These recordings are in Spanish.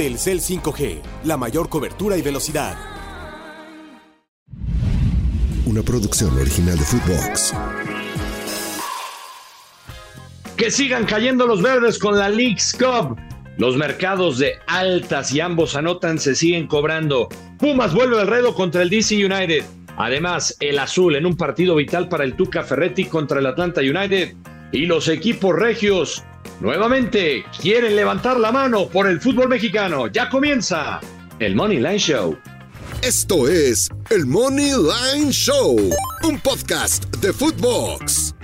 Telcel 5G, la mayor cobertura y velocidad. Una producción original de Footbox. Que sigan cayendo los verdes con la League's Cup. Los mercados de altas y ambos anotan se siguen cobrando. Pumas vuelve al redo contra el DC United. Además, el azul en un partido vital para el Tuca Ferretti contra el Atlanta United. Y los equipos regios nuevamente quieren levantar la mano por el fútbol mexicano. Ya comienza el Money Line Show. Esto es el Money Line Show, un podcast de Footbox.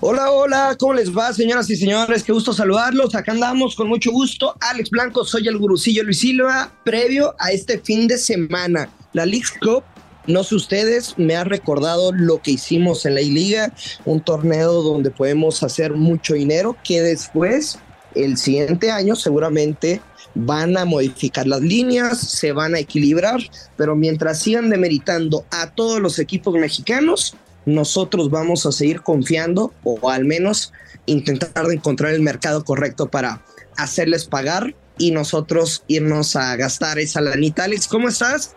Hola, hola, ¿cómo les va, señoras y señores? Qué gusto saludarlos. Acá andamos con mucho gusto. Alex Blanco, soy el gurucillo Luis Silva. Previo a este fin de semana, la League Cup no sé ustedes, me ha recordado lo que hicimos en la I-Liga, un torneo donde podemos hacer mucho dinero que después, el siguiente año, seguramente van a modificar las líneas, se van a equilibrar, pero mientras sigan demeritando a todos los equipos mexicanos, nosotros vamos a seguir confiando o al menos intentar encontrar el mercado correcto para hacerles pagar y nosotros irnos a gastar esa lanita. Alex, ¿cómo estás?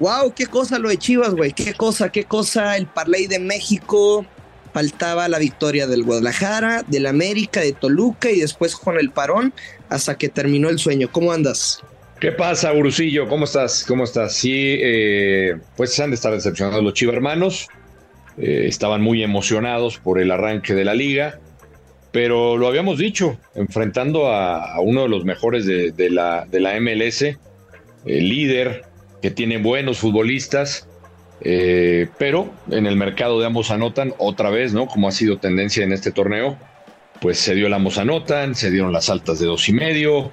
Wow, qué cosa lo de Chivas, güey. Qué cosa, qué cosa. El parlay de México. Faltaba la victoria del Guadalajara, del América, de Toluca y después con el parón hasta que terminó el sueño. ¿Cómo andas? ¿Qué pasa, Urucillo? ¿Cómo estás? ¿Cómo estás? Sí, eh, pues han de estar decepcionados los Chivas hermanos. Eh, estaban muy emocionados por el arranque de la liga, pero lo habíamos dicho, enfrentando a, uno de los mejores de, la, de la MLS, el líder, que tiene buenos futbolistas, eh, pero en el mercado de ambos anotan otra vez, ¿no? Como ha sido tendencia en este torneo, pues se dio el ambos anotan, se dieron las altas de dos y medio.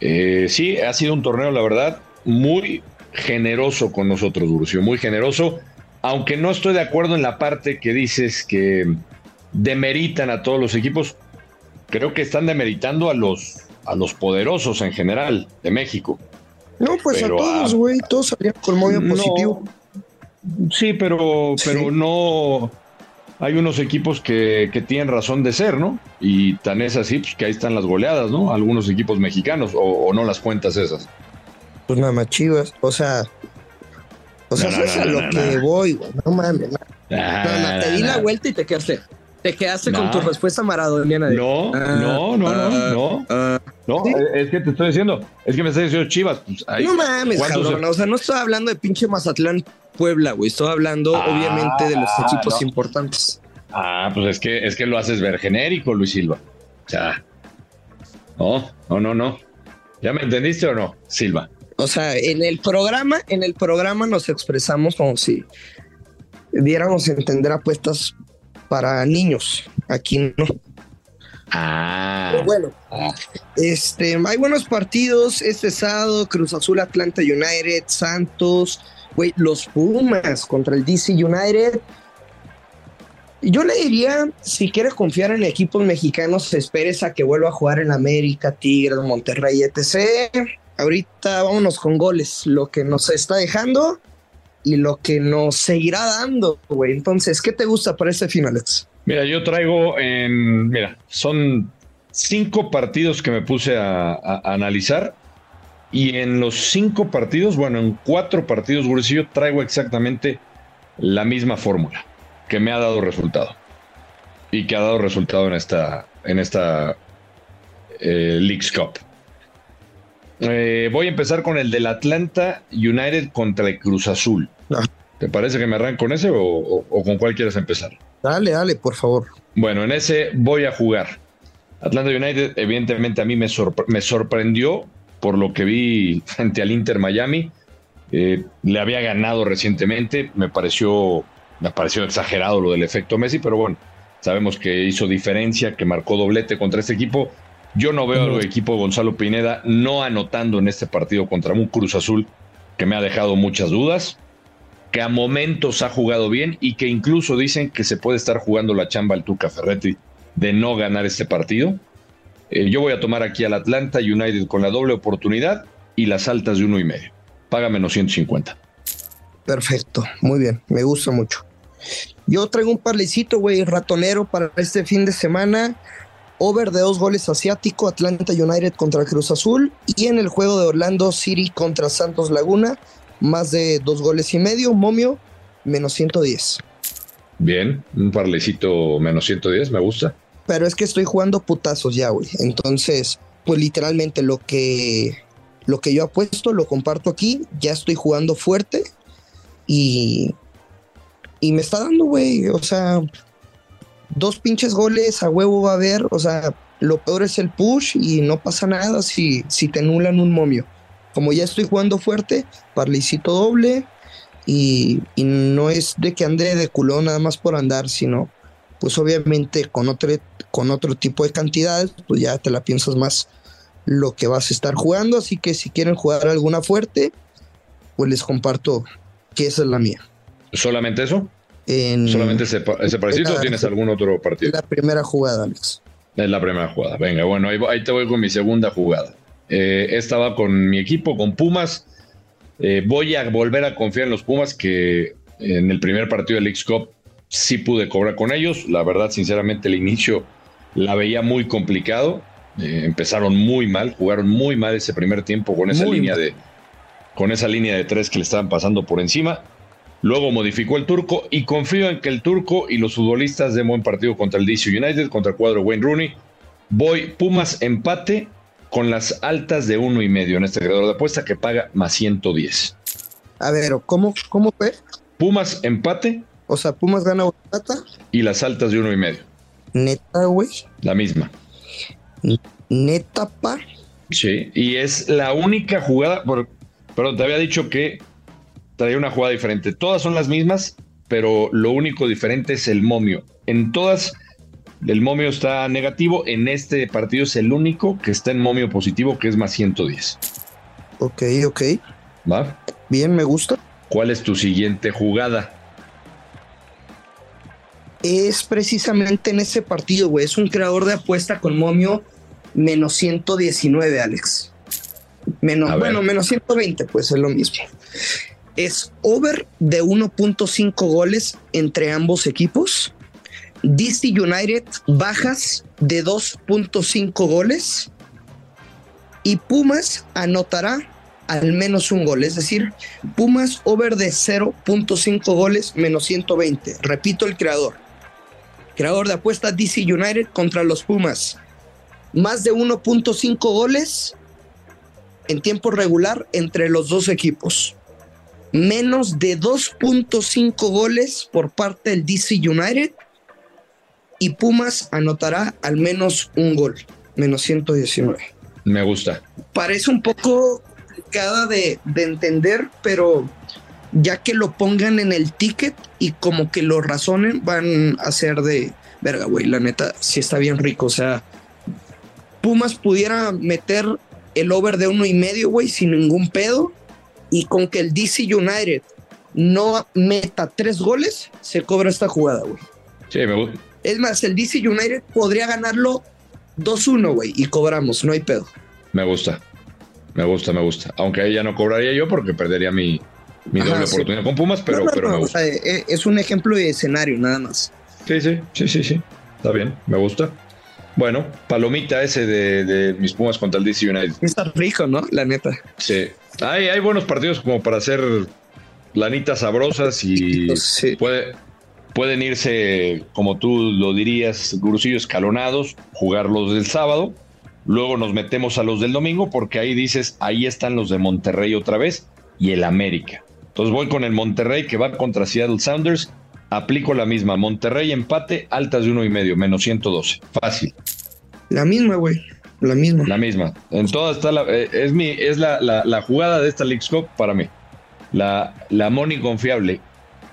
Eh, sí, ha sido un torneo, la verdad, muy generoso con nosotros, Durcio, muy generoso, aunque no estoy de acuerdo en la parte que dices que demeritan a todos los equipos, creo que están demeritando a los, a los poderosos en general de México. No, pues a todos, güey, todos salieron con modo positivo. Sí, pero, pero no. Hay unos equipos que, tienen razón de ser, ¿no? Y tan es así, pues que ahí están las goleadas, ¿no? Algunos equipos mexicanos, o, no las cuentas esas. Pues nada más chivas, o sea. O sea, eso es a lo que voy, güey. No mames. te di la vuelta y te quedaste. Te quedaste con tu respuesta maradoniana. No, ah, no, no, no, ah, no. Ah, no, es que te estoy diciendo, es que me estás diciendo Chivas. Pues, no mames, cabrón. O sea, no estoy hablando de pinche Mazatlán Puebla, güey. Estoy hablando, obviamente, de los equipos importantes. Ah, pues es que, es que lo haces ver genérico, Luis Silva. O sea, no, no, no, no. ¿Ya me entendiste o no, Silva? O sea, en el programa, en el programa nos expresamos como si diéramos a entender apuestas para niños. Aquí no. Ah. bueno, este, hay buenos partidos este sábado, Cruz Azul, Atlanta United, Santos, güey, los Pumas contra el DC United. Yo le diría, si quieres confiar en equipos mexicanos, esperes a que vuelva a jugar en América, Tigres, Monterrey, etc. Ahorita vámonos con goles, lo que nos está dejando y lo que nos seguirá dando, güey. Entonces, ¿qué te gusta para este final, Mira, yo traigo en. Mira, son cinco partidos que me puse a, analizar. Y en los cinco partidos, bueno, en cuatro partidos, Gurecillo, traigo exactamente la misma fórmula que me ha dado resultado. Y que ha dado resultado en esta, en esta eh, Leagues Cup. Eh, voy a empezar con el del Atlanta United contra el Cruz Azul. ¿Te parece que me arranco con ese o, con cuál quieres empezar? Dale, dale, por favor. Bueno, en ese voy a jugar. Atlanta United, evidentemente, a mí me, sorprendió por lo que vi frente al Inter Miami. Eh, le había ganado recientemente. Me pareció, me pareció exagerado lo del efecto Messi, pero bueno, sabemos que hizo diferencia, que marcó doblete contra este equipo. Yo no veo al equipo de Gonzalo Pineda no anotando en este partido contra un Cruz Azul que me ha dejado muchas dudas, que a momentos ha jugado bien y que incluso dicen que se puede estar jugando la chamba al Tuca Ferretti de no ganar este partido. Eh, yo voy a tomar aquí al Atlanta United con la doble oportunidad y las altas de uno y medio. Paga menos 150. Perfecto, muy bien, me gusta mucho. Yo traigo un parlecito, güey, ratonero para este fin de semana over de dos goles asiático, Atlanta United contra Cruz Azul. Y en el juego de Orlando City contra Santos Laguna, más de dos goles y medio, momio, menos 110. Bien, un parlecito menos 110, me gusta. Pero es que estoy jugando putazos ya, güey. Entonces, pues literalmente lo que, lo que yo apuesto lo comparto aquí. Ya estoy jugando fuerte y, y me está dando, güey. O sea, dos pinches goles a huevo va a haber. O sea, lo peor es el push y no pasa nada si, si te anulan un momio. Como ya estoy jugando fuerte, parlicito doble y, y no es de que ande de culón nada más por andar, sino pues obviamente con otro, con otro tipo de cantidades, pues ya te la piensas más lo que vas a estar jugando. Así que si quieren jugar alguna fuerte, pues les comparto que esa es la mía. ¿Solamente eso? En, ¿Solamente ese, ese parecido o tienes algún otro partido? La primera jugada, Alex. Es la primera jugada. Venga, bueno, ahí, ahí te voy con mi segunda jugada. Eh, esta va con mi equipo, con Pumas. Eh, voy a volver a confiar en los Pumas que en el primer partido del X Cup sí pude cobrar con ellos. La verdad, sinceramente, el inicio la veía muy complicado. Eh, empezaron muy mal, jugaron muy mal ese primer tiempo con esa Muy línea mal. de con esa línea de tres que le estaban pasando por encima. Luego modificó el turco y confío en que el turco y los futbolistas den buen partido contra el DC United, contra el cuadro Wayne Rooney. Voy Pumas empate con las altas de uno y medio en este creador de apuesta que paga más 110. A ver, ¿cómo, cómo fue? Pumas empate O sea, Pumas gana y las altas de uno y medio. Neta, güey. La misma. Neta, pa. Sí, y es la única jugada, por- perdón, te había dicho que traía una jugada diferente. Todas son las mismas, pero lo único diferente es el momio. En todas, el momio está negativo. En este partido es el único que está en momio positivo, que es más 110. Ok, ok. ¿Va? Bien, me gusta. ¿Cuál es tu siguiente jugada? Es precisamente en ese partido, güey. Es un creador de apuesta con momio menos 119, Alex. Menos, A ver. bueno, menos 120, pues es lo mismo. Es over de 1.5 goles entre ambos equipos. DC United bajas de 2.5 goles. Y Pumas anotará al menos un gol. Es decir, Pumas over de 0.5 goles menos 120. Repito el creador. Creador de apuesta DC United contra los Pumas. Más de 1.5 goles en tiempo regular entre los dos equipos. Menos de 2.5 goles por parte del DC United. Y Pumas anotará al menos un gol. Menos 119 Me gusta. parece un poco complicada de, de entender, pero ya que lo pongan en el ticket y como que lo razonen, van a ser de verga, güey. La neta, sí está bien rico. O sea, Pumas pudiera meter el over de uno y medio, güey, sin ningún pedo. Y con que el DC United no meta tres goles, se cobra esta jugada, güey. Sí, me gusta. Es más, el DC United podría ganarlo 2-1, güey, y cobramos, no hay pedo. Me gusta. Me gusta, me gusta. Aunque ahí ya no cobraría yo porque perdería mi, mi Ajá, doble sí. oportunidad con Pumas, pero, No, no, pero no, me o gusta. sea, eh, es un ejemplo de escenario, nada más. Sí, sí, sí, sí, sí. Está bien, me gusta. Bueno, palomita ese de, de mis Pumas contra el DC United. Está rico, ¿no? La neta. Sí. Hay, hay buenos partidos como para hacer lanitas sabrosas y Sí. puede, pueden irse, como tú lo dirías, gurusillos escalonados, jugar los del sábado. Luego nos metemos a los del domingo porque ahí dices, ahí están los de Monterrey otra vez y el América. Entonces voy con el Monterrey que va contra Seattle Sounders. Aplico la misma. Monterrey empate, altas de uno y medio, menos 112. Fácil. La misma, güey. La misma. La misma. En todas está la. eh, es mi, es la, la- la jugada de esta League's Cup para mí. La, la Money confiable.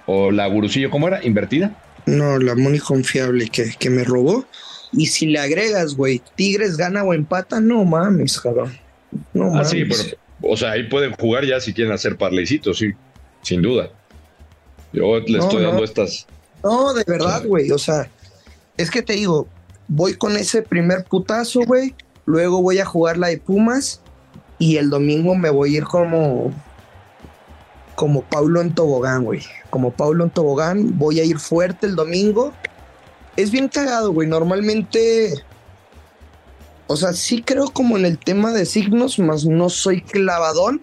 O la gurusillo, ¿cómo era? ¿Invertida? No, la money confiable que, que me robó. Y si le agregas, güey, Tigres gana o empata, no mames, cabrón. No Ah, mames. sí, pero. O sea, ahí pueden jugar ya si quieren hacer parleycitos, sí. Sin duda. Yo le No, estoy no. dando estas. No, de verdad, güey. O sea, es que te digo, voy con ese primer putazo, güey. Luego voy a jugar la de Pumas. Y el domingo me voy a ir como. Como Paulo en tobogán, güey. Como Paulo en tobogán. Voy a ir fuerte el domingo. Es bien cagado, güey. Normalmente O sea, sí creo como en el tema de signos, más no soy clavadón,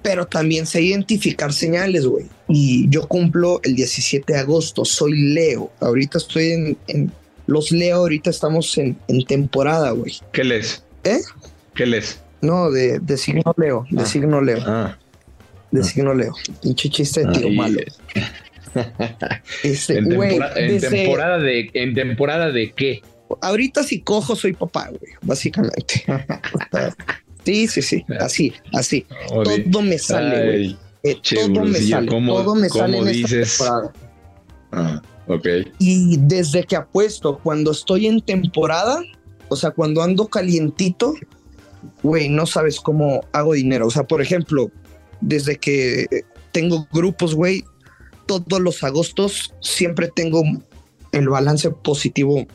pero también sé identificar señales, güey. Y yo cumplo el 17 de agosto, soy Leo. Ahorita estoy en, los Leo, ahorita estamos en, temporada, güey. ¿Qué lees? ¿Eh? ¿Qué lees? No, de, signo Leo, de ah. signo Leo. Ah. De ah. signo Leo. Pinche chiste de tío malo. Este, en, temporada de, ¿En temporada de qué? Ahorita si cojo soy papá, güey, básicamente. sí, sí, sí, así, así. todo me sale, güey. Eh, todo me sale, todo me sale en esta temporada. Ah, ok. Y desde que apuesto, cuando estoy en temporada, o sea, cuando ando calientito, güey, no sabes cómo hago dinero. O sea, por ejemplo, desde que tengo grupos, güey, todos los agostos siempre tengo el balance positivo.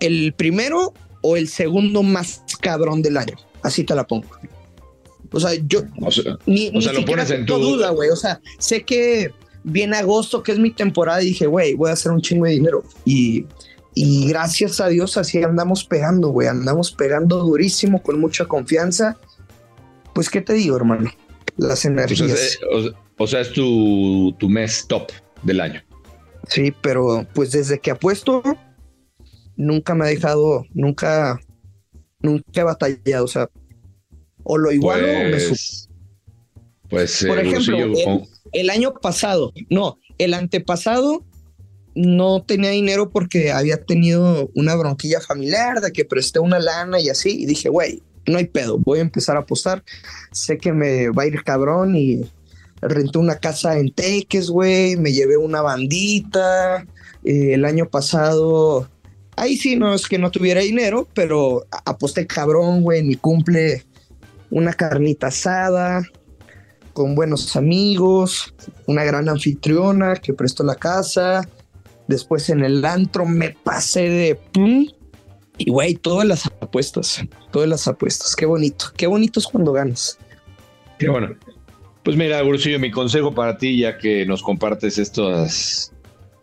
El primero o el segundo más cabrón del año. Así te la pongo. O sea, yo o sea, ni, lo pones en tu duda, güey. O sea, sé que viene agosto, que es mi temporada, y dije, güey, voy a hacer un chingo de dinero. Y, y gracias a Dios así andamos pegando, güey. Andamos pegando durísimo, con mucha confianza. Pues, ¿qué te digo, hermano? Las energías. O sea, es tu, tu mes top del año. Sí, pero pues desde que apuesto, nunca me ha dejado, nunca, nunca he batallado. O sea, o lo igual o me pues, Pues, por ejemplo, el, año pasado, no, el antepasado no tenía dinero porque había tenido una bronquilla familiar de que presté una lana y así. Y dije, güey, no hay pedo, voy a empezar a apostar. Sé que me va a ir cabrón y renté una casa en Teques, güey, me llevé una bandita. Eh, el año pasado, ahí sí no es que no tuviera dinero, pero aposté cabrón, güey, mi cumple una carnita asada con buenos amigos, una gran anfitriona que prestó la casa. Después en el antro me pasé de pum. Y güey, todas las apuestas, todas las apuestas. Qué bonito, qué bonito es cuando ganas. Qué bueno. Pues mira, Gurusillo, mi consejo para ti, ya que nos compartes estas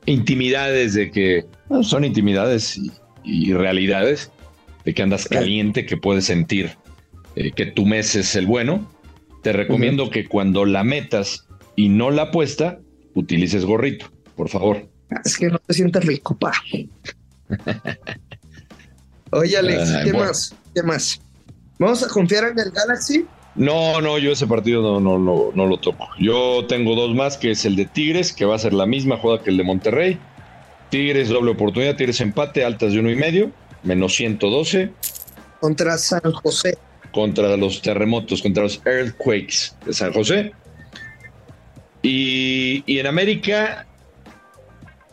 intimidades de que son intimidades y, realidades, de que andas caliente, que puedes sentir eh, que tu mes es el bueno, te recomiendo que cuando la metas y no la apuesta, utilices gorrito, por favor. Es que no te sientes rico, pa. Oye, Alex, ¿qué más? ¿Qué más? ¿Vamos a confiar en el Galaxy? No, no, yo ese partido no, no, no, no lo toco. Yo tengo dos más, que es el de Tigres, que va a ser la misma jugada que el de Monterrey. Tigres doble oportunidad, Tigres empate, altas de uno y medio, menos 112. Contra San José. Contra los terremotos, contra los earthquakes de San José. Y, en América,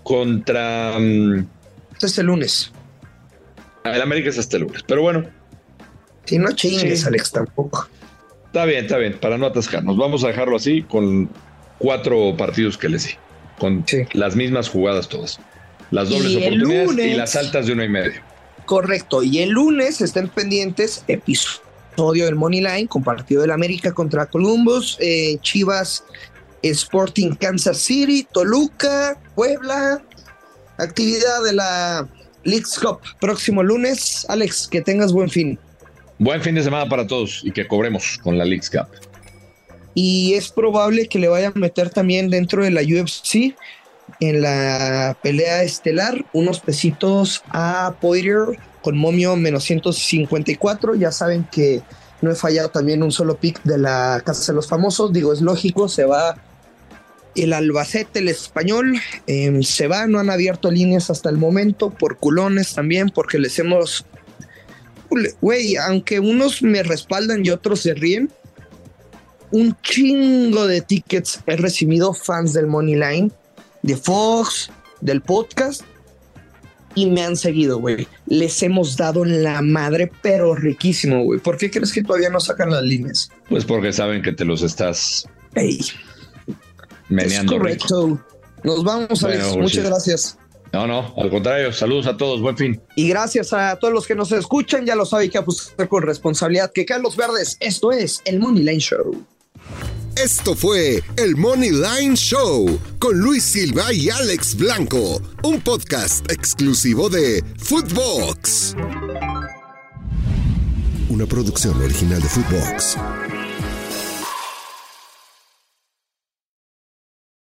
contra. Um, este es el lunes. El América es hasta el lunes, pero bueno. Si no chingues, Alex, tampoco. Está bien, está bien, para no atascarnos. Vamos a dejarlo así con cuatro partidos que les di, con las mismas jugadas todas. Las dobles oportunidades y las altas de uno y medio. Correcto. Y el lunes estén pendientes, episodio del Money Line con partido del América contra Columbus, eh, Chivas Sporting Kansas City, Toluca, Puebla, actividad de la League's Cup próximo lunes. Alex, que tengas buen fin. Buen fin de semana para todos y que cobremos con la League's Cup. Y es probable que le vayan a meter también dentro de la UFC en la pelea estelar unos pesitos a Poirier con momio menos 154. Ya saben que no he fallado también un solo pick de la Casa de los Famosos. Digo, es lógico, se va el Albacete, el español, em, se va, no han abierto líneas hasta el momento, por culones también, porque les hemos güey, aunque unos me respaldan y otros se ríen, un chingo de tickets he recibido fans del Money Line, de Fox, del podcast, y me han seguido, güey. Les hemos dado la madre, pero riquísimo, güey. ¿Por qué crees que todavía no sacan las líneas? Pues porque saben que te los estás meneando. correcto. Nos vamos, Alex. Muchas gracias. No, no, al contrario, saludos a todos, buen fin. Y gracias a todos los que nos escuchan, ya lo saben que apostar con responsabilidad, que Carlos Verdes, esto es el Money Line Show. Esto fue el Money Line Show con Luis Silva y Alex Blanco, un podcast exclusivo de Footbox. una producción original de Footbox.